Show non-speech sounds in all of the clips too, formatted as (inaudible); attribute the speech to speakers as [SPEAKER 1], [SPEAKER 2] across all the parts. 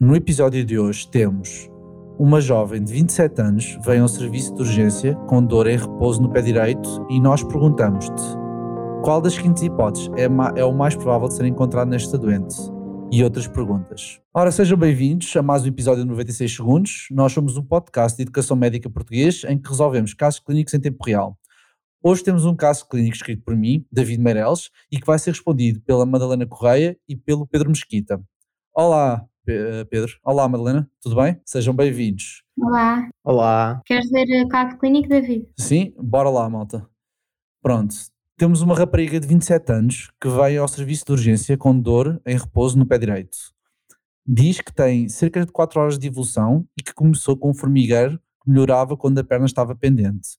[SPEAKER 1] No episódio de hoje temos uma jovem de 27 anos veio ao serviço de urgência com dor em repouso no pé direito e nós perguntamos-te qual das seguintes hipóteses é, é o mais provável de ser encontrado nesta doente? E outras perguntas. Ora, sejam bem-vindos a mais um episódio de 96 segundos. Nós somos um podcast de educação médica português em que resolvemos casos clínicos em tempo real. Hoje temos um caso clínico escrito por mim, David Meireles, e que vai ser respondido pela Madalena Correia e pelo Pedro Mesquita. Olá, Pedro. Olá, Madalena. Tudo bem? Sejam bem-vindos.
[SPEAKER 2] Olá.
[SPEAKER 3] Olá.
[SPEAKER 2] Queres ver o caso clínico, David?
[SPEAKER 1] Sim, bora lá, malta. Pronto. Temos uma rapariga de 27 anos que veio ao serviço de urgência com dor em repouso no pé direito. Diz que tem cerca de 4 horas de evolução e que começou com um formigueiro que melhorava quando a perna estava pendente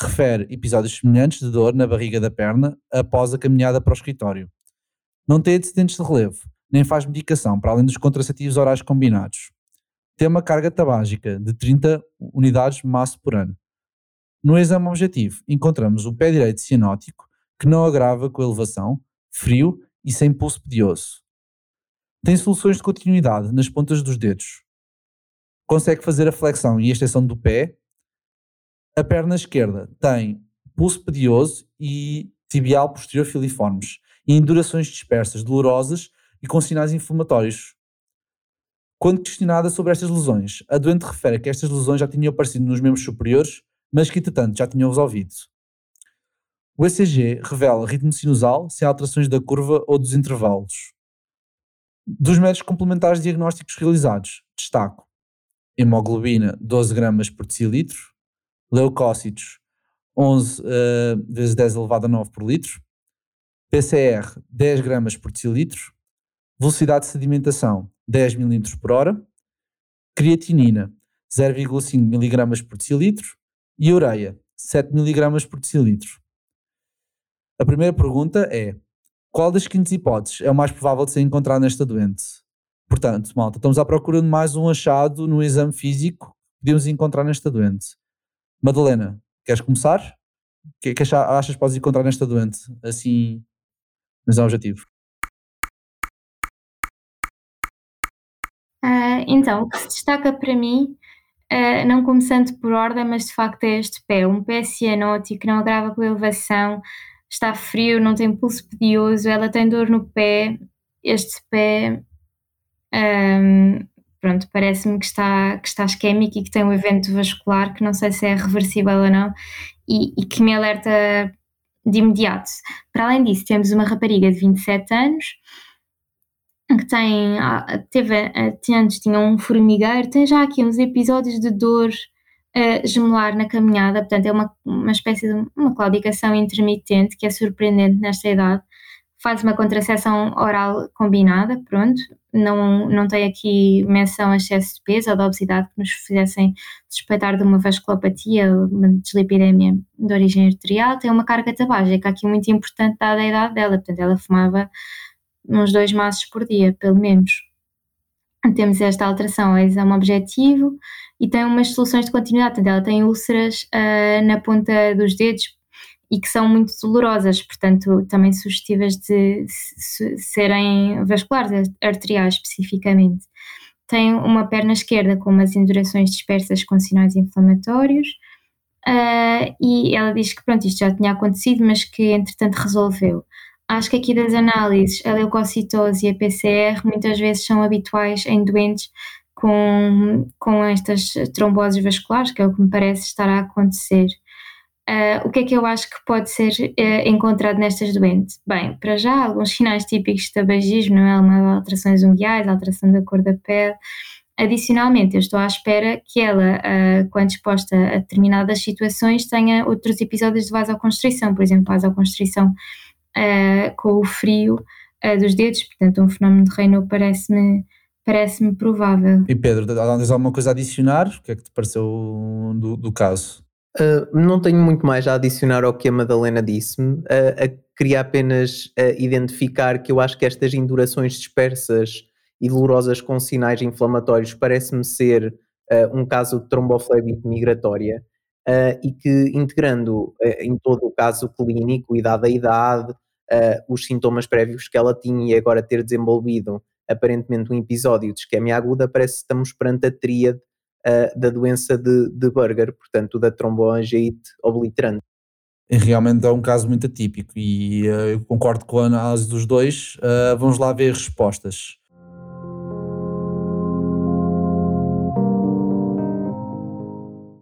[SPEAKER 1] refere episódios semelhantes de dor na barriga da perna após a caminhada para o escritório. Não tem antecedentes de relevo, nem faz medicação, para além dos contraceptivos orais combinados. Tem uma carga tabágica de 30 unidades massa por ano. No exame objetivo, encontramos o pé direito cianótico, que não agrava com elevação, frio e sem pulso pedioso. Tem soluções de continuidade nas pontas dos dedos. Consegue fazer a flexão e a extensão do pé a perna esquerda tem pulso pedioso e tibial posterior filiformes e indurações dispersas, dolorosas e com sinais inflamatórios. Quando questionada sobre estas lesões, a doente refere que estas lesões já tinham aparecido nos membros superiores, mas que, entretanto, já tinham resolvido. O ECG revela ritmo sinusal sem alterações da curva ou dos intervalos. Dos métodos complementares diagnósticos realizados, destaco hemoglobina 12 gramas por decilitro, leucócitos 11 uh, vezes 10 elevado a 9 por litro, PCR 10 gramas por decilitro, velocidade de sedimentação 10 milímetros por hora, creatinina 0,5 miligramas por decilitro e ureia 7 miligramas por decilitro. A primeira pergunta é: qual das seguintes hipóteses é o mais provável de ser encontrado nesta doente? Portanto, malta, estamos à procura de mais um achado no exame físico que podemos encontrar nesta doente. Madalena, queres começar? O que, que achas que podes encontrar nesta doente, assim, mas é um objetivo?
[SPEAKER 2] Uh, então, o que se destaca para mim, uh, não começando por ordem, mas de facto é este pé, um pé cianótico, não agrava com a elevação, está frio, não tem pulso pedioso, ela tem dor no pé, este pé um, pronto, parece-me que está, que está isquémico e que tem um evento vascular que não sei se é reversível ou não e, e, que me alerta de imediato. Para além disso, temos uma rapariga de 27 anos que tem, ah, teve, antes tinha um formigueiro, tem já aqui uns episódios de dor uh, gemelar na caminhada, portanto é uma, uma espécie de uma claudicação intermitente que é surpreendente nesta idade. Faz uma contracepção oral combinada, pronto, não, não tem aqui menção a excesso de peso ou de obesidade que nos fizessem suspeitar de uma vasculopatia, uma deslipidemia de origem arterial, tem uma carga tabágica aqui muito importante dada a idade dela, portanto ela fumava uns dois maços por dia, pelo menos. Temos esta alteração ao exame objetivo e tem umas soluções de continuidade, portanto ela tem úlceras uh, na ponta dos dedos e que são muito dolorosas, portanto, também sugestivas de serem vasculares, arteriais especificamente. Tem uma perna esquerda com umas indurações dispersas com sinais inflamatórios. Uh, e ela diz que pronto, isto já tinha acontecido, mas que entretanto resolveu. Acho que aqui das análises, a leucocitose e a PCR muitas vezes são habituais em doentes com, com estas tromboses vasculares, que é o que me parece estar a acontecer. Uh, o que é que eu acho que pode ser uh, encontrado nestas doentes? Bem, para já, alguns sinais típicos de tabagismo, não é? Uma alterações unguiais, alteração da cor da pele. Adicionalmente, eu estou à espera que ela, uh, quando exposta a determinadas situações, tenha outros episódios de vasoconstrição, por exemplo, vasoconstrição com o frio dos dedos, portanto, um fenómeno de Reino parece-me parece-me provável.
[SPEAKER 1] E Pedro, tens alguma coisa a adicionar? O que é que te pareceu do, do caso?
[SPEAKER 3] Uh, não tenho muito mais a adicionar ao que a Madalena disse-me. Uh, queria apenas uh, identificar que eu acho que estas indurações dispersas e dolorosas com sinais inflamatórios parece-me ser um caso de tromboflebite migratória e que integrando em todo o caso clínico, idade a idade, os sintomas prévios que ela tinha e agora ter desenvolvido aparentemente um episódio de isquemia aguda, parece que estamos perante a tríade uh, da doença de, de Berger, portanto da tromboangiite obliterante.
[SPEAKER 1] Realmente é um caso muito atípico e uh, eu concordo com a análise dos dois. Uh, vamos lá ver respostas.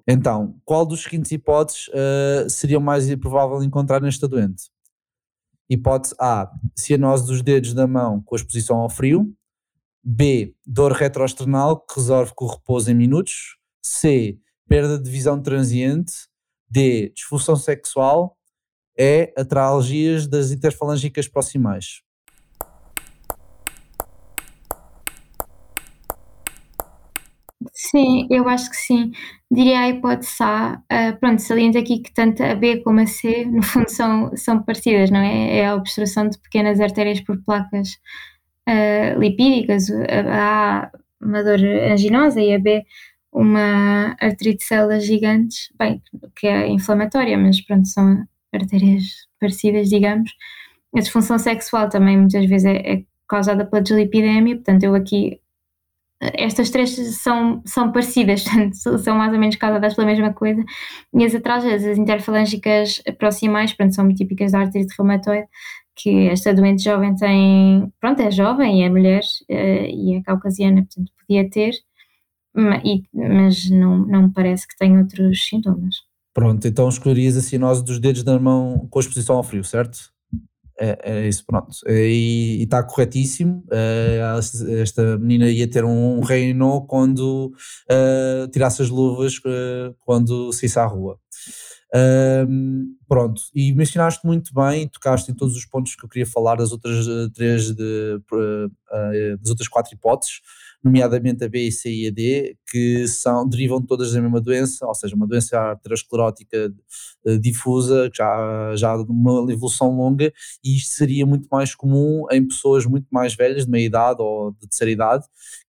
[SPEAKER 1] Então, qual dos seguintes hipóteses uh, seria mais provável encontrar nesta doente? Hipótese A, cianose dos dedos da mão com exposição ao frio. B, dor retroesternal que resolve com o repouso em minutos. C, perda de visão transiente. D, disfunção sexual. E, atralgias das interfalângicas proximais.
[SPEAKER 2] Sim, eu acho que sim. Diria a hipótese A, uh, pronto, saliento aqui que tanto a B como a C, no fundo, são, são parecidas, não é? É a obstrução de pequenas artérias por placas uh, lipídicas, a A, uma dor anginosa, e a B, uma artrite de células gigantes, bem, que é inflamatória, mas pronto, são artérias parecidas, digamos. A disfunção sexual também muitas vezes é, é causada pela dislipidemia, portanto, eu aqui estas três são, são parecidas, (laughs) são mais ou menos causadas pela mesma coisa, e as atralgias, as interfalângicas proximais, pronto, são muito típicas da artrite reumatoide, que esta doente jovem tem, pronto, é jovem, é mulher uh, e é caucasiana, portanto podia ter, mas não, não parece que tenha outros sintomas.
[SPEAKER 1] Pronto, então escolherias a sinose dos dedos da mão com exposição ao frio, certo? É, é isso, pronto. E está corretíssimo. É, esta menina ia ter um reino quando uh, tirasse as luvas uh, quando saísse à rua. Um, pronto, e mencionaste muito bem, tocaste em todos os pontos que eu queria falar das outras três, de, uh, das outras quatro hipóteses nomeadamente a B, C e a D, que são, derivam todas da mesma doença, ou seja, uma doença arteriosclerótica eh, difusa, já, já de uma evolução longa, e isto seria muito mais comum em pessoas muito mais velhas, de meia idade ou de terceira idade,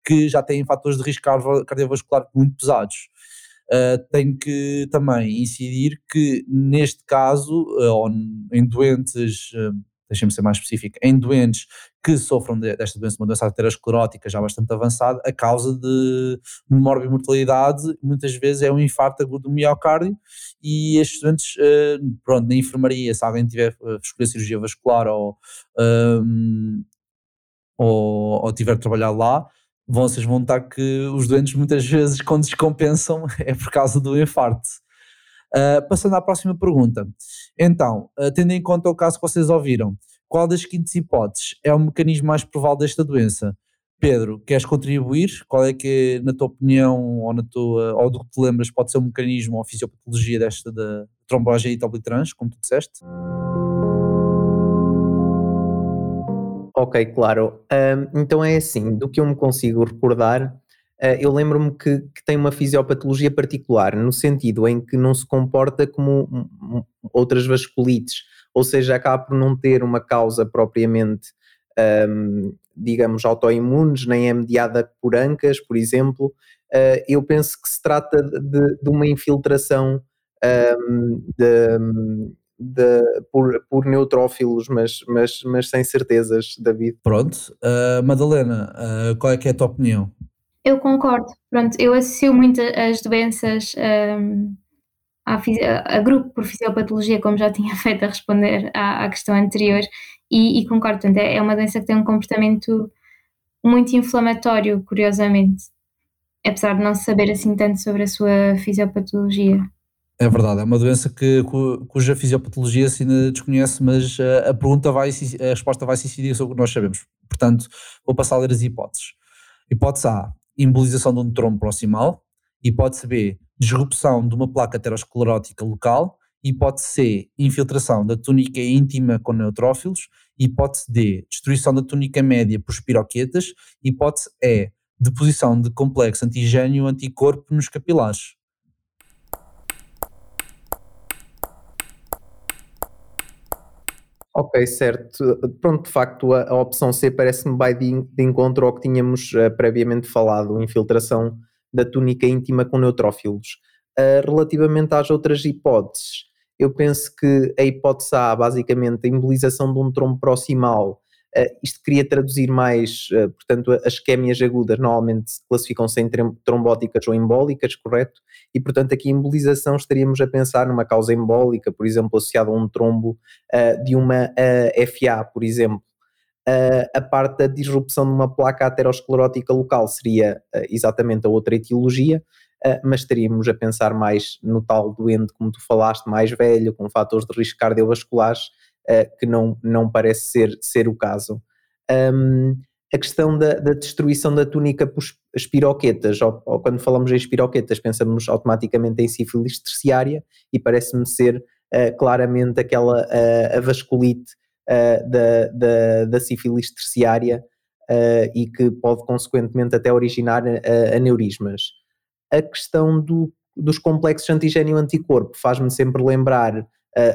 [SPEAKER 1] que já têm fatores de risco cardiovascular muito pesados. Uh, tenho que também incidir que neste caso, uh, em doentes uh, deixem-me ser mais específico, em doentes que sofram desta doença, uma doença arteriosclerótica já bastante avançada, a causa de morbimortalidade muitas vezes é um infarto agudo do miocárdio e estes doentes, eh, pronto, na enfermaria, se alguém tiver a escolher cirurgia vascular ou, um, ou, ou tiver trabalhado lá, vocês vão notar que os doentes muitas vezes quando descompensam (laughs) é por causa do infarto. Uh, passando à próxima pergunta. Então, uh, tendo em conta o caso que vocês ouviram, qual das quintas hipóteses é o mecanismo mais provável desta doença? Pedro, queres contribuir? Qual é que, na tua opinião, ou, na tua, ou do que te lembras, pode ser um mecanismo ou fisiopatologia desta da trombose obliterans, como tu disseste?
[SPEAKER 3] Ok, claro. Um, então é assim, do que eu me consigo recordar, uh, eu lembro-me que, que, tem uma fisiopatologia particular, no sentido em que não se comporta como outras vasculites, ou seja, acaba por não ter uma causa propriamente, um, digamos, autoimunes, nem é mediada por ancas, por exemplo. Uh, eu penso que se trata de, de uma infiltração um, de, de, por, por neutrófilos, mas, mas, mas sem certezas, David.
[SPEAKER 1] Pronto. Uh, Madalena, uh, qual é que é a tua opinião?
[SPEAKER 2] Eu concordo. Pronto, eu associo muito as doenças um, a grupo por fisiopatologia, como já tinha (laughs) feito a responder à, à questão anterior, e, e concordo, portanto, é, é uma doença que tem um comportamento muito inflamatório, curiosamente, apesar de não saber assim tanto sobre a sua fisiopatologia.
[SPEAKER 1] É verdade, é uma doença que, cuja fisiopatologia se ainda desconhece, mas a, eh, a pergunta vai, a resposta vai se incidir sobre o que nós sabemos. Portanto, vou passar a ler as hipóteses. Hipótese A, embolização de um trombo proximal. Hipótese B, disrupção de uma placa aterosclerótica local. Hipótese C, infiltração da túnica íntima com neutrófilos. Hipótese D, destruição da túnica média por espiroquetas. Hipótese E, deposição de complexo antigênio anticorpo nos capilares.
[SPEAKER 3] Ok, certo. Pronto, de facto, a, a opção C parece-me bem de, de, encontro ao que tínhamos uh, previamente falado, infiltração da túnica íntima com neutrófilos. Uh, relativamente às outras hipóteses, eu penso que a hipótese A, basicamente, a embolização de um trombo proximal, isto queria traduzir mais, portanto, as isquémias agudas normalmente se classificam-se trombóticas ou embólicas, correto? E, portanto, aqui embolização estaríamos a pensar numa causa embólica, por exemplo, associada a um trombo de uma FA, por exemplo. A parte da disrupção de uma placa aterosclerótica local seria exatamente a outra etiologia, uh, mas estaríamos a pensar mais no tal doente, como tu falaste, mais velho, com fatores de risco cardiovasculares, uh, que não, não parece ser, ser o caso. Um, a questão da, da, destruição da túnica por espiroquetas, ou, ou, quando falamos em espiroquetas, pensamos automaticamente em sífilis terciária e parece-me ser uh, claramente aquela uh, a vasculite uh, da, da, da sífilis terciária e que pode consequentemente até originar aneurismas a questão do, dos complexos antigênio-anticorpo faz-me sempre lembrar uh,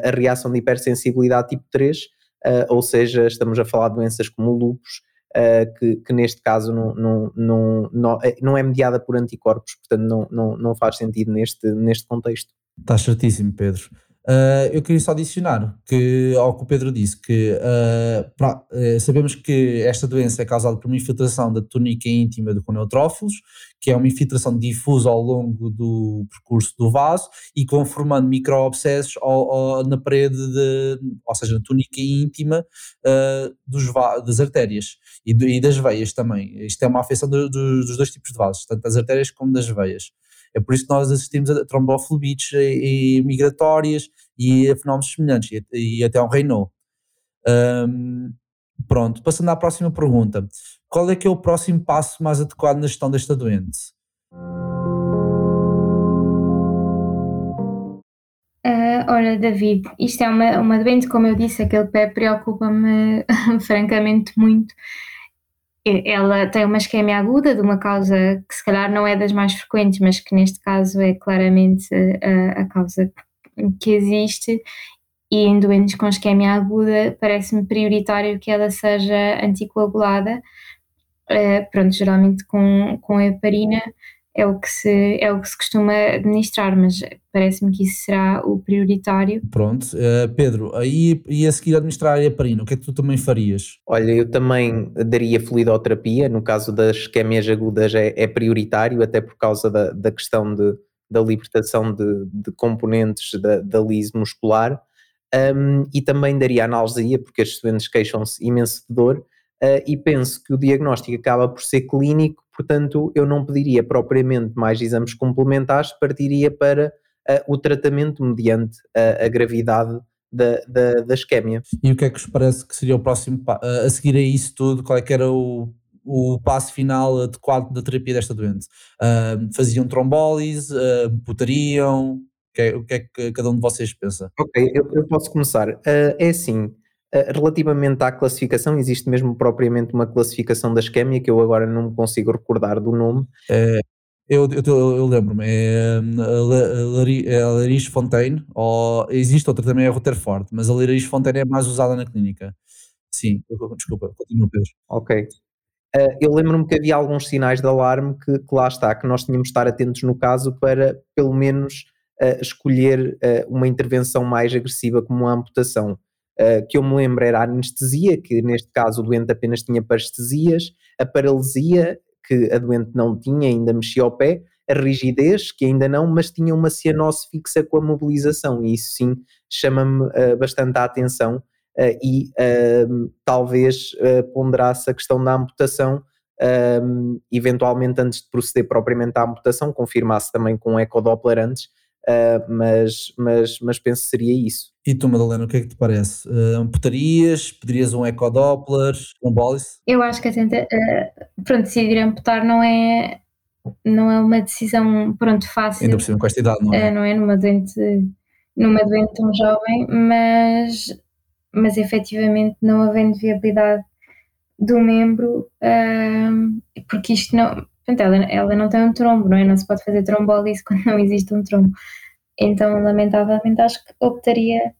[SPEAKER 3] a reação de hipersensibilidade tipo 3, uh, eh, ou seja, estamos a falar de doenças como o lúpus, uh, que, que, neste caso não, não, não, não, não é mediada por anticorpos, portanto não, não, não faz sentido neste, neste contexto.
[SPEAKER 1] Está certíssimo, Pedro. Uh, eu queria só adicionar que, ao que o Pedro disse, que uh, pra, uh, sabemos que esta doença é causada por uma infiltração da túnica íntima do neutrófilos, que é uma infiltração difusa ao longo do percurso do vaso e que vão formando microabscessos na parede, de, ou seja, na túnica íntima dos, das artérias e, e, das veias também. Isto é uma afecção do, do, dos dois tipos de vasos, tanto das artérias como das veias. É por isso que nós assistimos a tromboflebites e, e migratórias e a fenómenos semelhantes e, e até um Raynaud. Um, pronto, passando à próxima pergunta. Qual é que é o próximo passo mais adequado na gestão desta doente?
[SPEAKER 2] Uh, ora, David, isto é uma, uma doente, como eu disse, aquele pé preocupa-me (laughs) francamente muito ela tem uma isquemia aguda de uma causa que se calhar não é das mais frequentes, mas que neste caso é claramente a, a causa que existe. E em doentes com isquemia aguda, parece-me prioritário que ela seja anticoagulada, uh, pronto, geralmente com, com heparina, é o que se, é o que se costuma administrar, mas parece-me que isso será o prioritário.
[SPEAKER 1] Pronto, uh, Pedro, aí e a seguir administrar a heparina, o que é que tu também farias?
[SPEAKER 3] Olha, eu também daria fluidoterapia, no caso das isquémias agudas é, é prioritário, até por causa da, da questão de, da libertação de, de componentes da, da lise muscular, um, e também daria analgesia, porque as doentes queixam-se imenso de dor, uh, e penso que o diagnóstico acaba por ser clínico, portanto eu não pediria propriamente mais exames complementares, partiria para uh, o tratamento mediante a, a gravidade da, da, da isquémia.
[SPEAKER 1] E o que é que vos parece que seria o próximo, uh, a seguir a isso tudo, qual é que era o, o passo final adequado da terapia desta doente? Uh, faziam trombólise, uh, putariam, o que, é, o que é que cada um de vocês pensa?
[SPEAKER 3] Ok, eu, eu posso começar. Uh, é assim, relativamente à classificação, existe mesmo propriamente uma classificação da isquémia que eu agora não me consigo recordar do nome.
[SPEAKER 1] É, eu, eu, eu lembro-me, é a Lariz Fontaine, ou existe outra também, é a Rutherford, mas a Lariz Fontaine é mais usada na clínica. Sim, desculpa, continua Pedro.
[SPEAKER 3] Ok. Uh, eu lembro-me que havia alguns sinais de alarme que, que, lá está, que nós tínhamos de estar atentos no caso para, pelo menos, uh, escolher uma intervenção mais agressiva como a amputação uh, que eu me lembro era a anestesia, que neste caso o doente apenas tinha parestesias, a paralisia, que a doente não tinha, ainda mexia ao pé, a rigidez, que ainda não, mas tinha uma cianose fixa com a mobilização, e isso sim chama-me uh, bastante a atenção uh, e uh, talvez ponderasse a questão da amputação, eventualmente antes de proceder propriamente à amputação, confirmasse também com um ecodoppler antes, Uh, mas, mas, mas penso que seria isso.
[SPEAKER 1] E tu, Madalena, o que é que te parece? Uh, amputarias? Pedirias um ecodoppler? Um bólice?
[SPEAKER 2] Eu acho que a tenta, uh, pronto, decidir amputar não é, não é uma decisão pronto, fácil.
[SPEAKER 1] Ainda por cima com esta idade, não é?
[SPEAKER 2] Uh, não é numa doente, numa doente tão jovem, mas, mas efetivamente não havendo viabilidade do membro, uh, porque isto não, Portanto, ela, ela não tem um trombo, não é? Não se pode fazer trombólise (laughs) quando não existe um trombo. Então, lamentavelmente, acho que optaria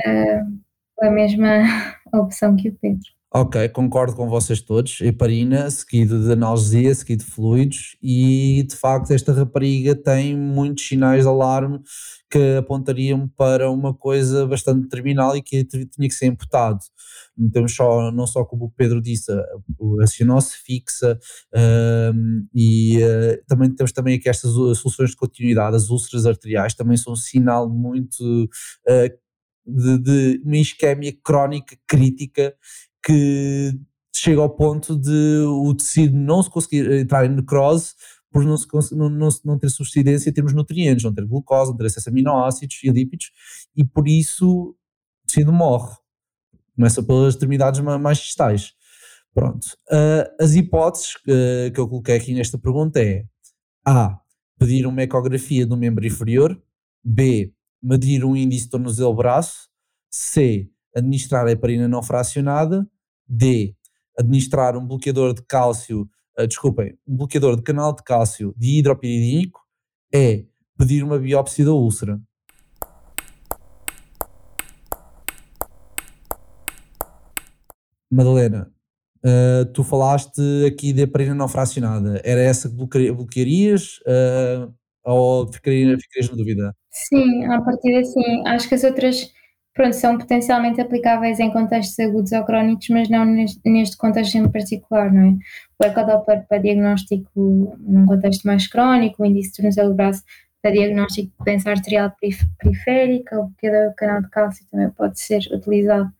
[SPEAKER 2] uh, a mesma (laughs) opção que o Pedro.
[SPEAKER 1] Ok, concordo com vocês todos. Heparina, seguido de analgesia, seguido de fluidos, e de facto esta rapariga tem muitos sinais de alarme que apontariam para uma coisa bastante terminal e que tinha que ser imputado. Temos só, não só como o Pedro disse, a cianose fixa, um, e uh, também temos também aqui estas soluções de continuidade, as úlceras arteriais também são um sinal muito uh, de, de uma isquémia crónica crítica que chega ao ponto de o tecido não se conseguir entrar em necrose por não, se, não, não, não ter subsidência em termos nutrientes, não ter glucose, não ter acesso a aminoácidos e lípidos, e por isso o tecido morre. Começa pelas extremidades mais distais. Pronto. Uh, as hipóteses uh, que eu coloquei aqui nesta pergunta é A. Pedir uma ecografia do membro inferior. B. Medir um índice tornozelo-braço. C administrar a heparina não fracionada, D, administrar um bloqueador de cálcio, uh, desculpem, um bloqueador de canal de cálcio dihidropiridínico, E, pedir uma biópsia da úlcera. Madalena, uh, tu falaste aqui de heparina não fracionada, era essa que bloquearias uh, ou ficarias, ficarias na dúvida?
[SPEAKER 2] Sim, a partir assim, acho que as outras pronto, são potencialmente aplicáveis em contextos agudos ou crónicos, mas não neste, contexto em particular, não é? O ecodoppler para diagnóstico num contexto mais crónico, o índice de tornozelo braço para diagnóstico de doença arterial periférica, o bloqueio do canal de cálcio também pode ser utilizado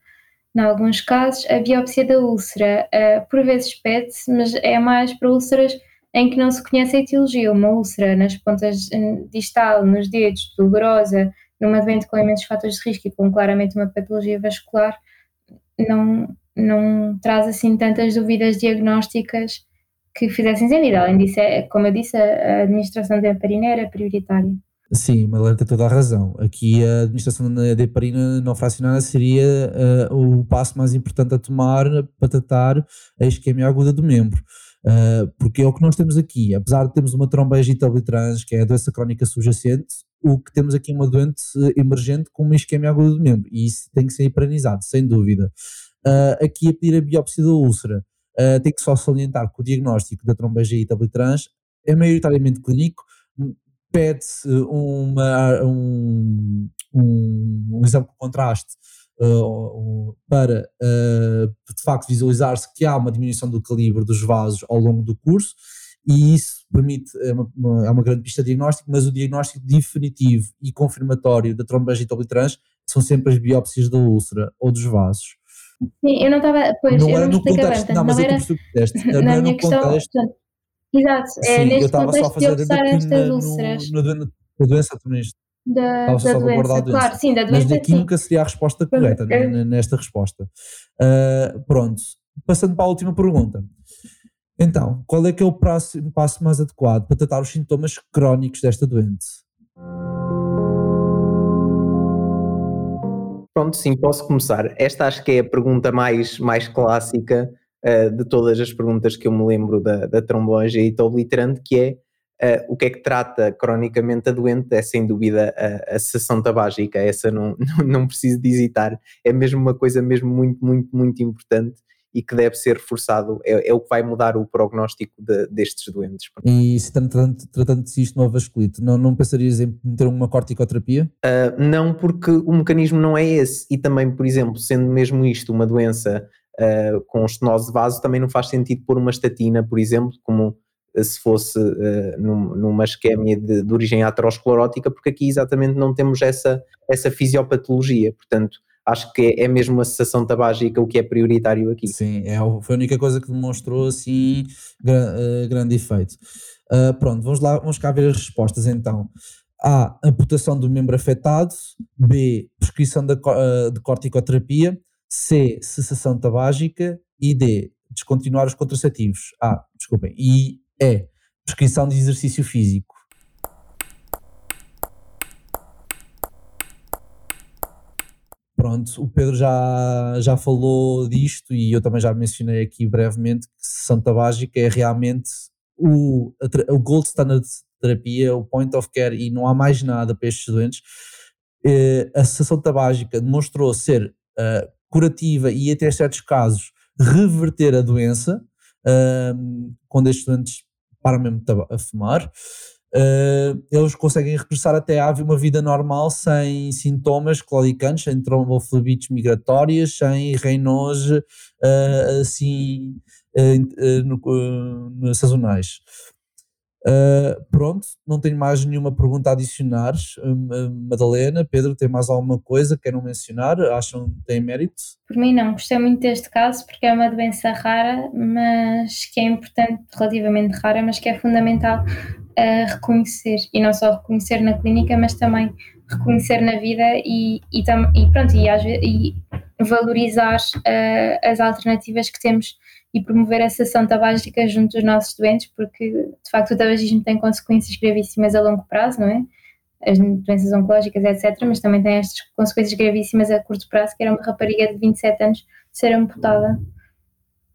[SPEAKER 2] em alguns casos. A biópsia da úlcera, uh, por vezes pede-se, mas é mais para úlceras em que não se conhece a etiologia. Uma úlcera nas pontas distal, nos dedos, dolorosa, numa doente com imensos fatores de risco e com claramente uma patologia vascular, não, não traz assim tantas dúvidas diagnósticas que fizessem sentido. Além disso, é, como eu disse, a administração da heparina era prioritária.
[SPEAKER 1] Sim, Malena tem toda a razão. Aqui a administração da heparina não fracionada seria uh, o passo mais importante a tomar para tratar a isquemia aguda do membro. Uh, porque é o que nós temos aqui, apesar de termos uma tromboangita obliterans, que é a doença crónica subjacente, o que temos aqui é uma doente emergente com uma isquemia aguda do membro, e isso tem que ser hiperanizado, sem dúvida. Uh, aqui a pedir a biópsia da úlcera, tem que só salientar que o diagnóstico da tromboangita obliterans é maioritariamente clínico, pede-se uma, um, um, um exame de contraste uh, para uh, de facto visualizar-se que há uma diminuição do calibre dos vasos ao longo do curso e isso permite, é uma, uma, é uma grande pista de diagnóstico, mas o diagnóstico definitivo e confirmatório da trombangite obliterans são sempre as biópsias da úlcera ou dos vasos.
[SPEAKER 2] Sim, eu não estava, pois, não eu não me expliquei bem, portanto, não, mas não era,
[SPEAKER 1] eu (laughs) na minha questão, contexto, portanto,
[SPEAKER 2] exato, é sim, neste contexto de observar estas úlceras.
[SPEAKER 1] No, no, na doença, nisto
[SPEAKER 2] da, da doença. Claro, sim, da doença.
[SPEAKER 1] Mas daqui
[SPEAKER 2] sim.
[SPEAKER 1] nunca seria a resposta correta nesta resposta. Uh, pronto, passando para a última pergunta. Então, qual é que é o passo, passo mais adequado para tratar os sintomas crónicos desta doente?
[SPEAKER 3] Pronto, sim, posso começar. Esta acho que é a pergunta mais, mais clássica uh, de todas as perguntas que eu me lembro da, da tromboangita obliterante, que é Uh, o que é que trata cronicamente a doente é sem dúvida a, a sessão tabágica, essa não, (laughs) não, não preciso de hesitar, é mesmo uma coisa mesmo muito, muito, muito importante e que deve ser reforçado, é, é o que vai mudar o prognóstico de, destes doentes.
[SPEAKER 1] E se tratando, tratando-se isto no vasculite, não, não pensarias em meter uma corticoterapia?
[SPEAKER 3] Uh, não, porque o mecanismo não é esse e também, por exemplo, sendo mesmo isto uma doença uh, com estenose de vaso, também não faz sentido pôr uma estatina, por exemplo, como se fosse uh, num, numa esquémia de, de, origem aterosclerótica, porque aqui exatamente não temos essa, essa fisiopatologia, portanto acho que é, é mesmo a cessação tabágica o que é prioritário aqui.
[SPEAKER 1] Sim, é, foi a única coisa que demonstrou assim uh, grande efeito. Uh, pronto, vamos lá, vamos cá ver as respostas então. A. Amputação do membro afetado. B. Prescrição de, de corticoterapia. C. Cessação tabágica. E D. Descontinuar os contraceptivos. Ah, desculpem. E é prescrição de exercício físico. Pronto, o Pedro já, já falou disto e eu também já mencionei aqui brevemente que sessão tabágica é realmente o, o gold standard de terapia, o point of care e não há mais nada para estes doentes. Eh, a sessão tabágica demonstrou ser uh, curativa e, até certos casos, reverter a doença uh, quando estes doentes param mesmo a fumar. Uh, eles conseguem regressar até a uma vida normal sem sintomas claudicantes, sem tromboflebites migratórias, sem reinos uh, assim uh, sazonais. Uh, pronto, não tenho mais nenhuma pergunta a adicionar. Uh, Madalena, Pedro, tem mais alguma coisa que queiram mencionar? Acham que tem mérito?
[SPEAKER 2] Por mim, não. Gostei muito deste caso porque é uma doença rara, mas que é importante, relativamente rara, mas que é fundamental uh, reconhecer. E não só reconhecer na clínica, mas também reconhecer na vida e, e, e pronto, e, e valorizar as alternativas que temos e promover essa ação tabágica junto dos nossos doentes, porque de facto o tabagismo tem consequências gravíssimas a longo prazo, não é? As doenças oncológicas, etc., mas também tem estas consequências gravíssimas a curto prazo, que era uma rapariga de 27 anos ser amputada,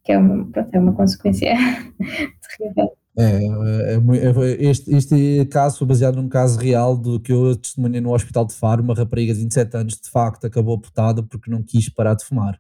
[SPEAKER 2] que é uma, pronto, é uma consequência (laughs) terrível.
[SPEAKER 1] É, é, é, é, este, este caso foi baseado num caso real do que eu testemunhei no Hospital de Faro, uma rapariga de 27 anos de facto acabou amputada porque não quis parar de fumar.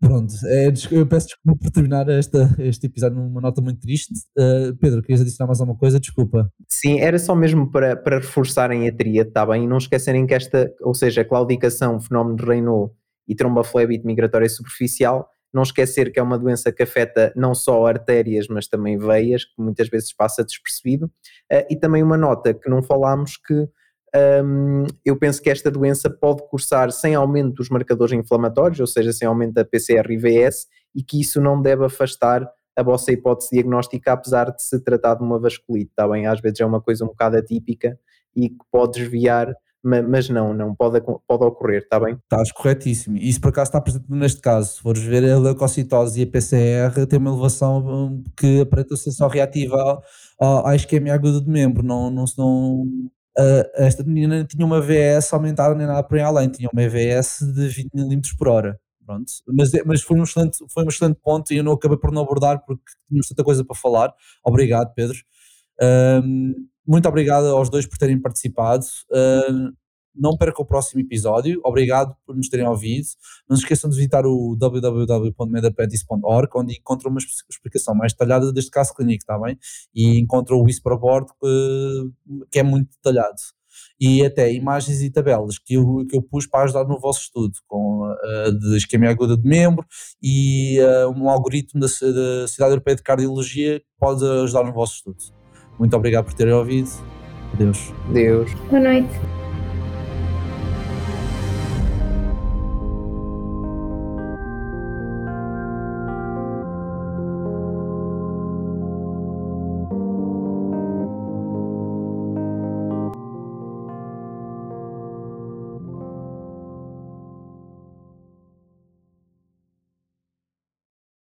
[SPEAKER 1] Pronto, é, eu peço desculpa por terminar esta, este episódio numa nota muito triste. Uh, Pedro, querias adicionar mais alguma coisa? Desculpa.
[SPEAKER 3] Sim, era só mesmo para, para reforçarem a tríade, está bem? E não esquecerem que esta, ou seja, a claudicação, fenómeno de Raynaud e tromboflebite migratória superficial, não esquecer que é uma doença que afeta não só artérias, mas também veias, que muitas vezes passa despercebido. Uh, e também uma nota que não falámos que um, eu penso que esta doença pode cursar sem aumento dos marcadores inflamatórios, ou seja, sem aumento da PCR e VS, e que isso não deve afastar a vossa hipótese diagnóstica, apesar de se tratar de uma vasculite, está bem? Às vezes é uma coisa um bocado atípica e que pode desviar, mas não, não pode, pode ocorrer, está bem?
[SPEAKER 1] Estás corretíssimo. Isso por acaso está presente neste caso. Se fores ver a leucocitose e a PCR, tem uma elevação hum, que aparenta ser só reativa à isquemia aguda de membro, não, não, não, Uh, esta menina tinha uma VS aumentada nem nada por aí além, tinha uma VS de 20 mm por hora. Pronto. Mas, é, mas foi, um excelente, foi um excelente ponto e eu não acabei por não abordar porque tínhamos tanta coisa para falar. Obrigado, Pedro. Uh, muito obrigado aos dois por terem participado. Uh, não perca o próximo episódio. Obrigado por nos terem ouvido. Não se esqueçam de visitar o www.medaprentice.org, onde encontram uma explicação mais detalhada deste caso clínico, está bem? E encontram o Whisperboard, que é muito detalhado. E até imagens e tabelas que eu, que eu pus para ajudar no vosso estudo, com uh, de isquemia aguda de membro e uh, um algoritmo da, da Cidade Europeia de Cardiologia que pode ajudar no vosso estudo. Muito obrigado por terem ouvido. Adeus.
[SPEAKER 3] Adeus.
[SPEAKER 2] Boa noite.